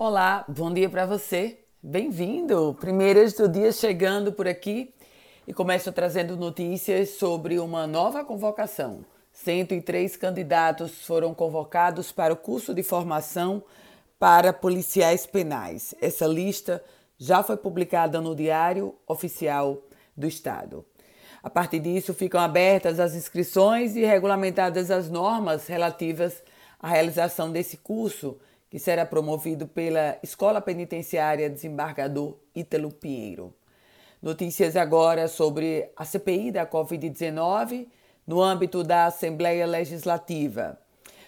Olá, bom dia para você. Bem-vindo! Primeiras do dia chegando por aqui e começo trazendo notícias sobre uma nova convocação. 103 candidatos foram convocados para o curso de formação para policiais penais. Essa lista já foi publicada no Diário Oficial do Estado. A partir disso, ficam abertas as inscrições e regulamentadas as normas relativas à realização desse curso, que será promovido pela Escola Penitenciária Desembargador Ítalo Pinheiro. Notícias agora sobre a CPI da Covid-19 no âmbito da Assembleia Legislativa.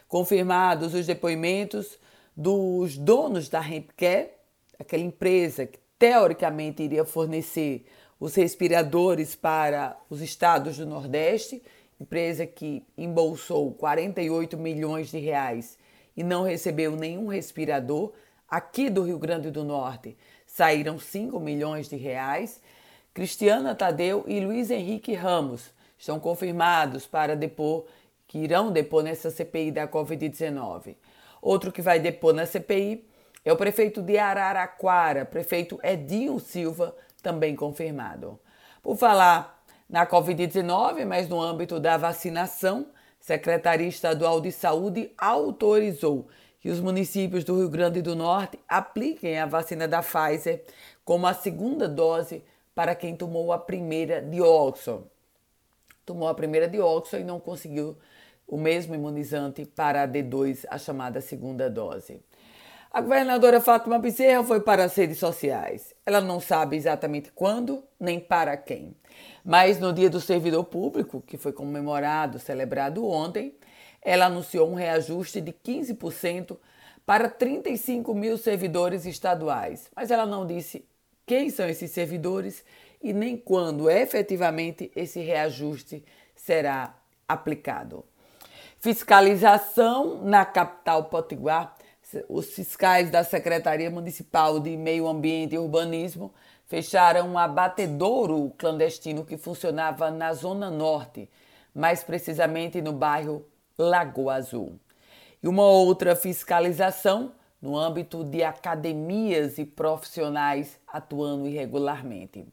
Confirmados os depoimentos dos donos da Hempcare, aquela empresa que teoricamente iria fornecer os respiradores para os estados do Nordeste, empresa que embolsou 48 milhões de reais e não recebeu nenhum respirador. Aqui do Rio Grande do Norte saíram 5 milhões de reais. Cristiana Tadeu e Luiz Henrique Ramos estão confirmados para depor, que irão depor nessa CPI da Covid-19. Outro que vai depor na CPI é o prefeito de Araraquara, prefeito Edinho Silva, também confirmado. Por falar na Covid-19, mas no âmbito da vacinação, Secretaria Estadual de Saúde autorizou que os municípios do Rio Grande do Norte apliquem a vacina da Pfizer como a segunda dose para quem tomou a primeira de Oxford. Tomou a primeira de Oxford e não conseguiu o mesmo imunizante para a D2, a chamada segunda dose. A governadora Fátima Bezerra foi para as redes sociais. Ela não sabe exatamente quando nem para quem. Mas no Dia do Servidor Público, que foi comemorado, celebrado ontem, ela anunciou um reajuste de 15% para 35 mil servidores estaduais. Mas ela não disse quem são esses servidores e nem quando efetivamente esse reajuste será aplicado. Fiscalização na capital potiguar os fiscais da Secretaria Municipal de Meio Ambiente e Urbanismo fecharam um abatedouro clandestino que funcionava na Zona Norte, mais precisamente no bairro Lagoa Azul. E uma outra fiscalização no âmbito de academias e profissionais atuando irregularmente.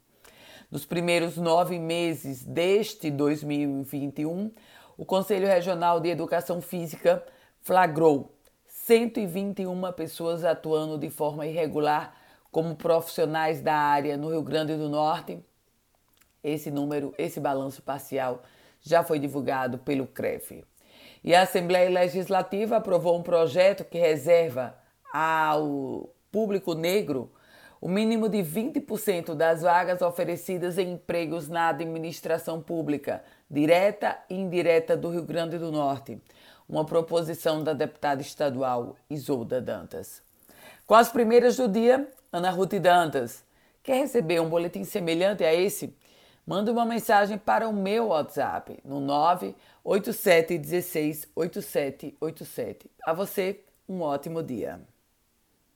Nos primeiros nove meses deste 2021, o Conselho Regional de Educação Física flagrou 121 pessoas atuando de forma irregular como profissionais da área no Rio Grande do Norte. Esse número, esse balanço parcial já foi divulgado pelo CREF. E a Assembleia Legislativa aprovou um projeto que reserva ao público negro o mínimo de 20% das vagas oferecidas em empregos na administração pública, direta e indireta do Rio Grande do Norte uma proposição da deputada estadual Isolda Dantas. Com as primeiras do dia, Ana Ruth Dantas. Quer receber um boletim semelhante a esse? Manda uma mensagem para o meu WhatsApp no 987 16 8787. A você, um ótimo dia.